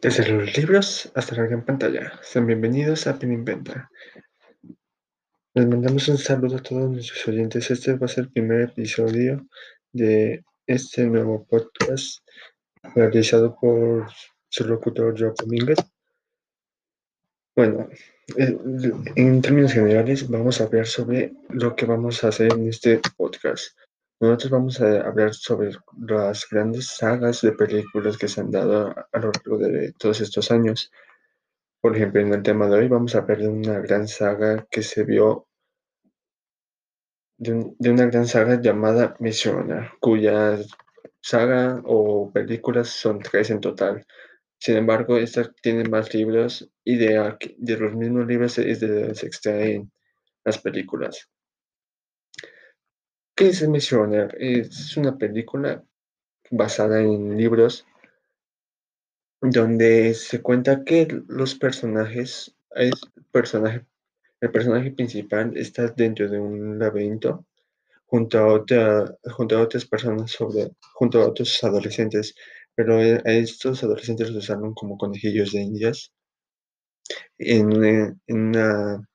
Desde los libros hasta la gran pantalla, sean bienvenidos a Pen Inventa. Les mandamos un saludo a todos nuestros oyentes. Este va a ser el primer episodio de este nuevo podcast realizado por su locutor Joe Domínguez. Bueno, eh, en términos generales vamos a hablar sobre lo que vamos a hacer en este podcast. Nosotros vamos a hablar sobre las grandes sagas de películas que se han dado a lo largo de todos estos años. Por ejemplo, en el tema de hoy vamos a hablar de una gran saga que se vio, de, una gran saga llamada Misioner, cuya saga o películas son tres en total. Sin embargo, esta tiene más libros y de, de los mismos libros es de donde se extraen las películas. ¿Qué es Missioner? Es una película basada en libros donde se cuenta que los personajes, el personaje, principal está dentro de un laberinto junto a, otra, junto a otras personas sobre, junto a otros adolescentes, pero a estos adolescentes los usaron como conejillos de indias en, una,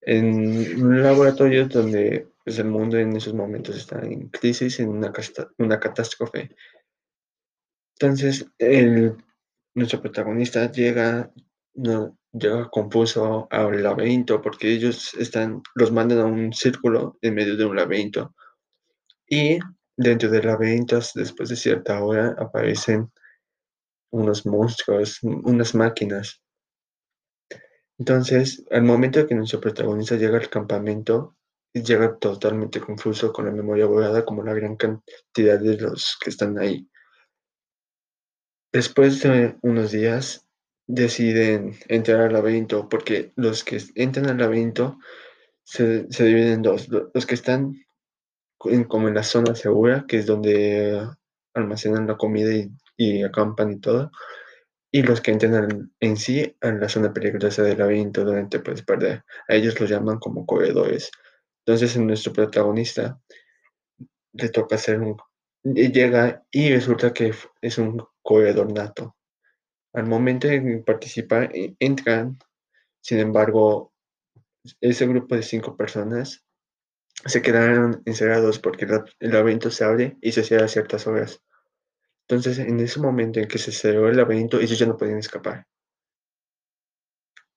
en un laboratorio donde pues el mundo en esos momentos está en crisis, en una, una catástrofe. Entonces, el, nuestro protagonista llega, no, llega confuso al laberinto porque ellos están, los mandan a un círculo en medio de un laberinto. Y dentro del laberinto, después de cierta hora, aparecen unos monstruos, unas máquinas. Entonces, al momento que nuestro protagonista llega al campamento, llega totalmente confuso con la memoria borrada como la gran cantidad de los que están ahí. Después de unos días deciden entrar al laberinto porque los que entran al laberinto se, dividen en dos. Los que están como en la zona segura, que es donde almacenan la comida y, y acampan y todo, y los que entran en sí en la zona peligrosa del laberinto donde te puedes perder. A ellos los llaman como corredores. Entonces, en nuestro protagonista le toca hacer un... Llega y resulta que es un corredor nato. Al momento de participar, e, entran, sin embargo, ese grupo de cinco personas se quedaron encerrados porque el laberinto se abre y se cierra a ciertas horas. Entonces, en ese momento en que se cerró el laberinto, ellos ya no podían escapar.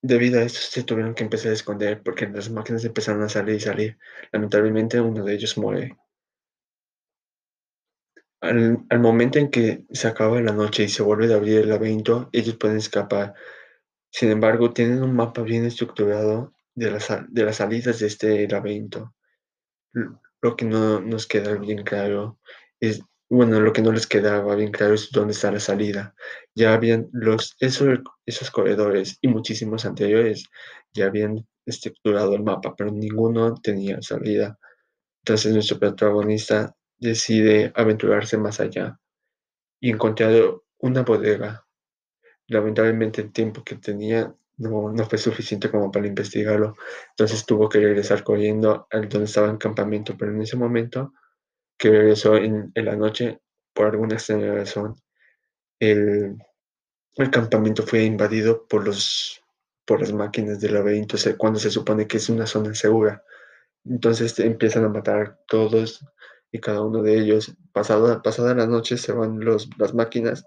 Debido a esto se tuvieron que empezar a esconder porque las máquinas empezaron a salir y salir. Lamentablemente uno de ellos muere. Al, momento en que se acaba la noche y se vuelve a abrir el laberinto, ellos pueden escapar. Sin embargo, tienen un mapa bien estructurado de las, de las salidas de este laberinto. Lo que no nos queda bien claro es bueno, lo que no les quedaba bien claro es dónde está la salida. Ya habían los, esos, esos corredores y muchísimos anteriores ya habían estructurado el mapa, pero ninguno tenía salida. Entonces nuestro protagonista decide aventurarse más allá y encontrar una bodega. Lamentablemente el tiempo que tenía no, no fue suficiente como para investigarlo, entonces tuvo que regresar corriendo al donde estaba el campamento, pero en ese momento que regresó en, la noche por alguna extraña razón. El, el, campamento fue invadido por, los, por las máquinas del laberinto cuando se supone que es una zona segura. Entonces empiezan a matar todos y cada uno de ellos. Pasada, pasada la noche se van los, las máquinas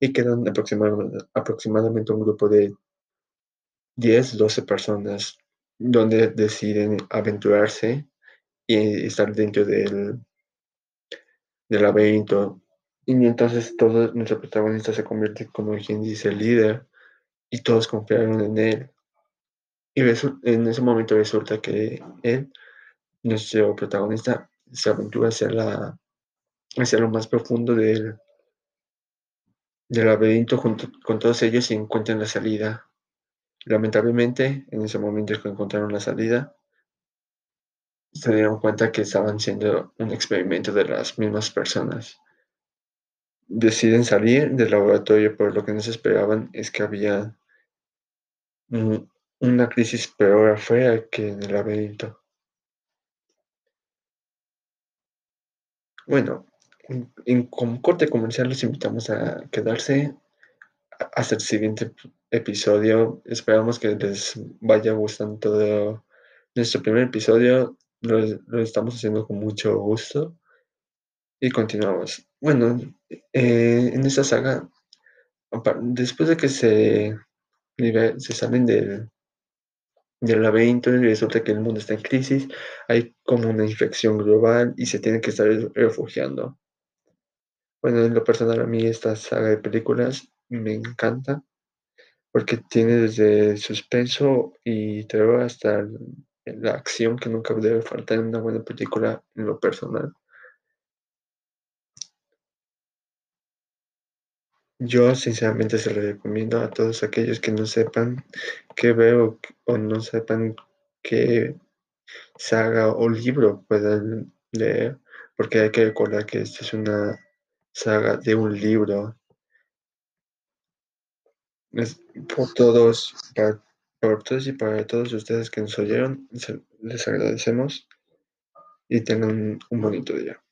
y quedan aproximadamente, aproximadamente un grupo de 10, 12 personas donde deciden aventurarse y estar dentro del, del laberinto. Y entonces todo nuestro protagonista se convierte como quien dice el líder y todos confiaron en él. Y en ese momento resulta que él, nuestro protagonista, se aventura hacia, la, hacia lo más profundo del, del laberinto junto con todos ellos y encuentran la salida. Lamentablemente, en ese momento que encontraron la salida, se dieron cuenta que estaban siendo un experimento de las mismas personas. Deciden salir del laboratorio, pero lo que no se esperaban es que había una crisis peor afuera que en el laberinto. Bueno, en, como corte comercial los invitamos a quedarse hasta el siguiente episodio. Esperamos que les vaya gustando todo nuestro primer episodio. Lo, estamos haciendo con mucho gusto. Y continuamos. Bueno, eh, en esta saga, después de que se, se salen del, del laberinto y resulta que el mundo está en crisis, hay como una infección global y se tiene que estar refugiando. Bueno, en lo personal a mí esta saga de películas me encanta porque tiene desde suspenso y terror hasta la acción que nunca debe faltar en una buena película en lo personal. Yo sinceramente se lo recomiendo a todos aquellos que no sepan qué veo o no sepan qué saga o libro puedan leer, porque hay que recordar que esta es una saga de un libro. por todos, por todos y para todos ustedes que nos oyeron, les agradecemos y tengan un bonito día.